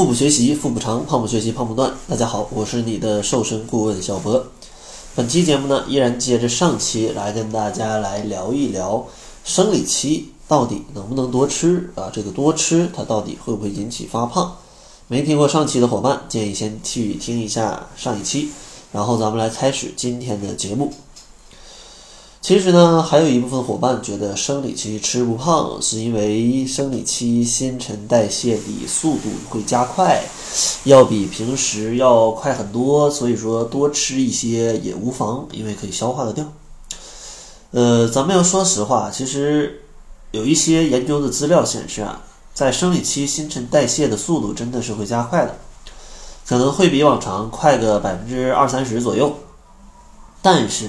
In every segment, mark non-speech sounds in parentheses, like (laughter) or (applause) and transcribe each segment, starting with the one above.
腹部学习，腹部长；胖不学习，胖不断。大家好，我是你的瘦身顾问小博。本期节目呢，依然接着上期来跟大家来聊一聊生理期到底能不能多吃啊？这个多吃它到底会不会引起发胖？没听过上期的伙伴，建议先去听一下上一期，然后咱们来开始今天的节目。其实呢，还有一部分伙伴觉得生理期吃不胖，是因为生理期新陈代谢的速度会加快，要比平时要快很多，所以说多吃一些也无妨，因为可以消化得掉。呃，咱们要说实话，其实有一些研究的资料显示啊，在生理期新陈代谢的速度真的是会加快的，可能会比往常快个百分之二三十左右，但是。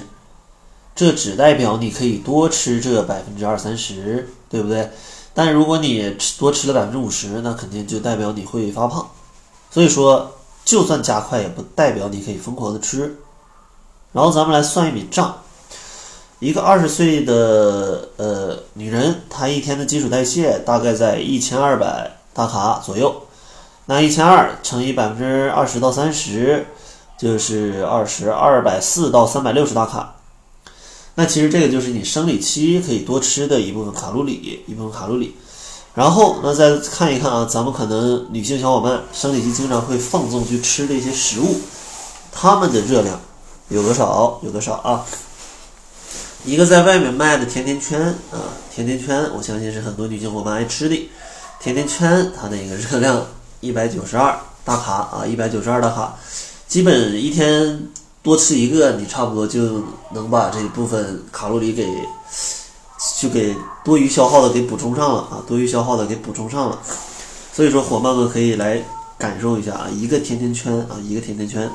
这只代表你可以多吃这百分之二三十，对不对？但如果你吃多吃了百分之五十，那肯定就代表你会发胖。所以说，就算加快，也不代表你可以疯狂的吃。然后咱们来算一笔账：一个二十岁的呃女人，她一天的基础代谢大概在一千二百大卡左右。那一千二乘以百分之二十到三十，就是二十二百四到三百六十大卡。那其实这个就是你生理期可以多吃的一部分卡路里，一部分卡路里。然后那再看一看啊，咱们可能女性小伙伴生理期经常会放纵去吃的一些食物，它们的热量有多少？有多少啊？一个在外面卖的甜甜圈啊，甜甜圈，我相信是很多女性伙伴爱吃的。甜甜圈它的一个热量一百九十二大卡啊，一百九十二大卡，基本一天。多吃一个，你差不多就能把这一部分卡路里给就给多余消耗的给补充上了啊，多余消耗的给补充上了。所以说，伙伴们可以来感受一下啊，一个甜甜圈啊，一个甜甜圈。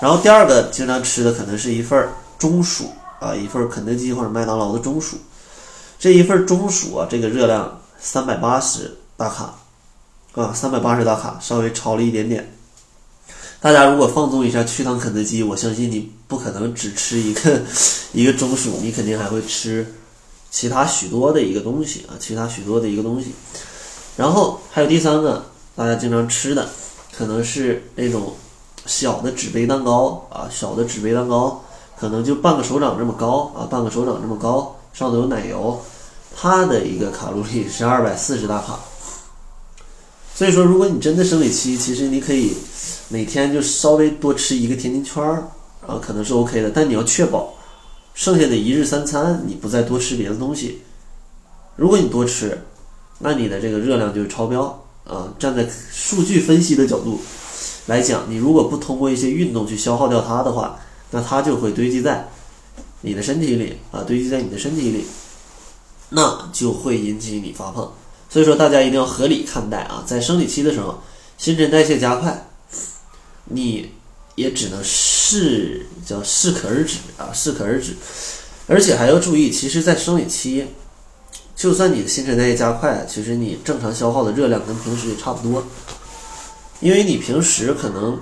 然后第二个经常吃的可能是一份中薯啊，一份肯德基或者麦当劳的中薯。这一份中薯啊，这个热量三百八十大卡啊，三百八十大卡，稍微超了一点点。大家如果放纵一下去趟肯德基，我相信你不可能只吃一个 (laughs) 一个中薯，你肯定还会吃其他许多的一个东西啊，其他许多的一个东西。然后还有第三个，大家经常吃的可能是那种小的纸杯蛋糕啊，小的纸杯蛋糕可能就半个手掌这么高啊，半个手掌这么高，上头有奶油，它的一个卡路里是二百四十大卡。所以说，如果你真的生理期，其实你可以。每天就稍微多吃一个甜甜圈儿，啊，可能是 OK 的，但你要确保剩下的一日三餐你不再多吃别的东西。如果你多吃，那你的这个热量就超标啊。站在数据分析的角度来讲，你如果不通过一些运动去消耗掉它的话，那它就会堆积在你的身体里啊，堆积在你的身体里，那就会引起你发胖。所以说，大家一定要合理看待啊，在生理期的时候，新陈代谢加快。你也只能适叫适可而止啊，适可而止，而且还要注意，其实，在生理期，就算你的新陈代谢加快，其实你正常消耗的热量跟平时也差不多，因为你平时可能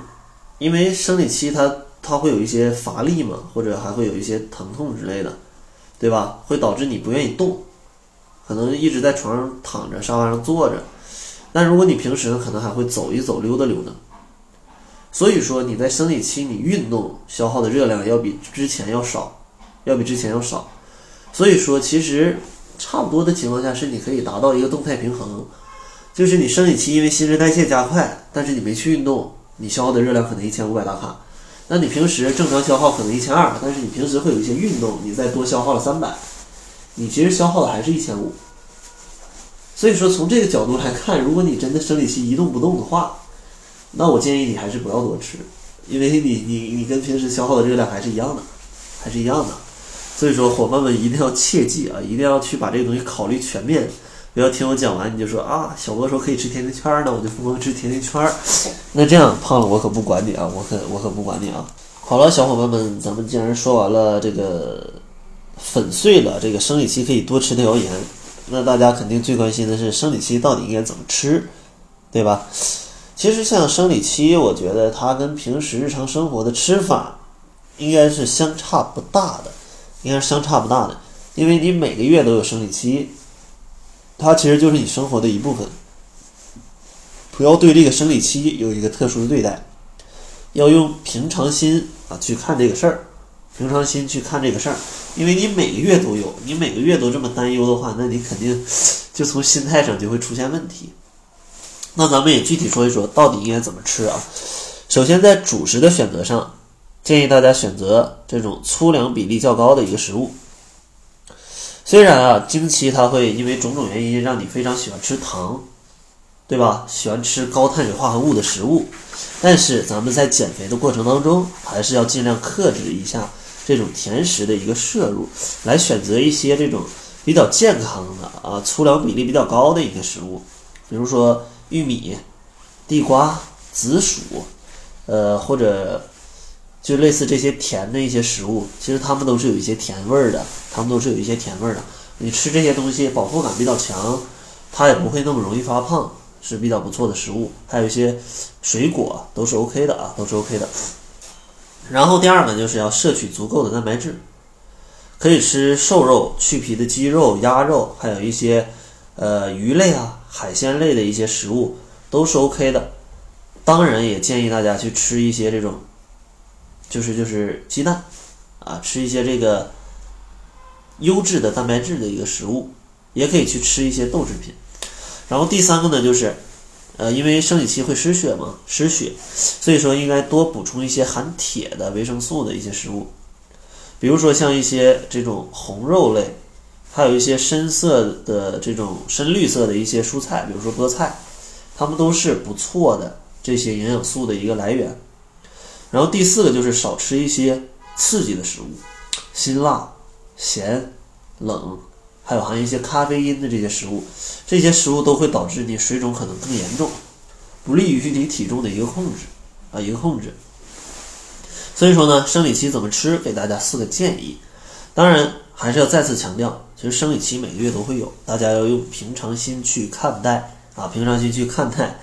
因为生理期它它会有一些乏力嘛，或者还会有一些疼痛之类的，对吧？会导致你不愿意动，可能一直在床上躺着，沙发上坐着，但如果你平时呢，可能还会走一走，溜达溜达。所以说你在生理期你运动消耗的热量要比之前要少，要比之前要少。所以说其实差不多的情况下是你可以达到一个动态平衡，就是你生理期因为新陈代谢加快，但是你没去运动，你消耗的热量可能一千五百大卡。那你平时正常消耗可能一千二，但是你平时会有一些运动，你再多消耗了三百，你其实消耗的还是一千五。所以说从这个角度来看，如果你真的生理期一动不动的话，那我建议你还是不要多吃，因为你你你跟平时消耗的热量还是一样的，还是一样的。所以说，伙伴们一定要切记啊，一定要去把这个东西考虑全面，不要听我讲完你就说啊，小波说可以吃甜甜圈儿，那我就疯狂吃甜甜圈儿。(laughs) 那这样胖了我可不管你啊，我可我可不管你啊。好了，小伙伴们，咱们既然说完了这个粉碎了这个生理期可以多吃的谣言，那大家肯定最关心的是生理期到底应该怎么吃，对吧？其实像生理期，我觉得它跟平时日常生活的吃法应该是相差不大的，应该是相差不大的，因为你每个月都有生理期，它其实就是你生活的一部分。不要对这个生理期有一个特殊的对待，要用平常心啊去看这个事儿，平常心去看这个事儿，因为你每个月都有，你每个月都这么担忧的话，那你肯定就从心态上就会出现问题。那咱们也具体说一说，到底应该怎么吃啊？首先在主食的选择上，建议大家选择这种粗粮比例较高的一个食物。虽然啊，经期它会因为种种原因让你非常喜欢吃糖，对吧？喜欢吃高碳水化合物的食物，但是咱们在减肥的过程当中，还是要尽量克制一下这种甜食的一个摄入，来选择一些这种比较健康的啊粗粮比例比较高的一个食物，比如说玉米、地瓜、紫薯，呃或者。就类似这些甜的一些食物，其实它们都是有一些甜味儿的，它们都是有一些甜味儿的。你吃这些东西，饱腹感比较强，它也不会那么容易发胖，是比较不错的食物。还有一些水果都是 OK 的啊，都是 OK 的。然后第二个就是要摄取足够的蛋白质，可以吃瘦肉、去皮的鸡肉、鸭肉，还有一些呃鱼类啊、海鲜类的一些食物都是 OK 的。当然也建议大家去吃一些这种。就是就是鸡蛋，啊，吃一些这个优质的蛋白质的一个食物，也可以去吃一些豆制品。然后第三个呢，就是，呃，因为生理期会失血嘛，失血，所以说应该多补充一些含铁的维生素的一些食物，比如说像一些这种红肉类，还有一些深色的这种深绿色的一些蔬菜，比如说菠菜，它们都是不错的这些营养素的一个来源。然后第四个就是少吃一些刺激的食物，辛辣、咸、冷，还有含一些咖啡因的这些食物，这些食物都会导致你水肿可能更严重，不利于你体重的一个控制啊一个控制。所以说呢，生理期怎么吃，给大家四个建议。当然还是要再次强调，其实生理期每个月都会有，大家要用平常心去看待啊，平常心去看待。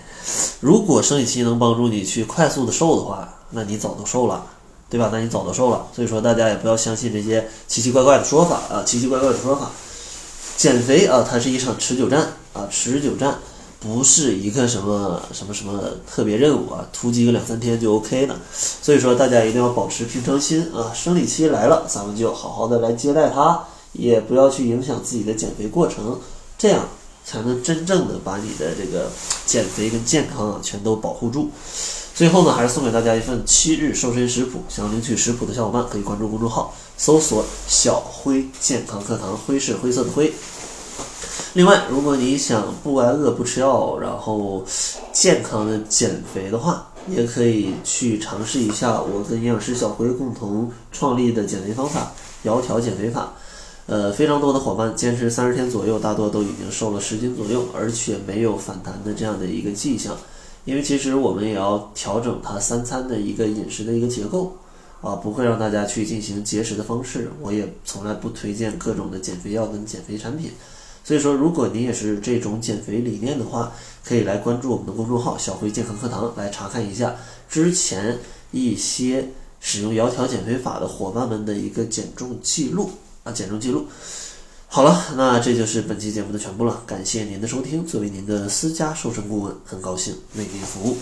如果生理期能帮助你去快速的瘦的话，那你早都瘦了，对吧？那你早都瘦了。所以说，大家也不要相信这些奇奇怪怪的说法啊，奇奇怪怪的说法。减肥啊，它是一场持久战啊，持久战不是一个什么什么什么特别任务啊，突击个两三天就 OK 了。所以说，大家一定要保持平常心啊。生理期来了，咱们就好好的来接待它，也不要去影响自己的减肥过程，这样才能真正的把你的这个减肥跟健康啊全都保护住。最后呢，还是送给大家一份七日瘦身食谱。想要领取食谱的小伙伴，可以关注公众号，搜索“小辉健康课堂”，辉是灰色的灰。另外，如果你想不挨饿、不吃药，然后健康的减肥的话，也可以去尝试一下我跟营养师小辉共同创立的减肥方法——窈窕减肥法。呃，非常多的伙伴坚持三十天左右，大多都已经瘦了十斤左右，而且没有反弹的这样的一个迹象。因为其实我们也要调整它三餐的一个饮食的一个结构，啊，不会让大家去进行节食的方式。我也从来不推荐各种的减肥药跟减肥产品。所以说，如果您也是这种减肥理念的话，可以来关注我们的公众号“小辉健康课堂”来查看一下之前一些使用窈窕减肥法的伙伴们的一个减重记录啊，减重记录。好了，那这就是本期节目的全部了。感谢您的收听，作为您的私家瘦身顾问，很高兴为您服务。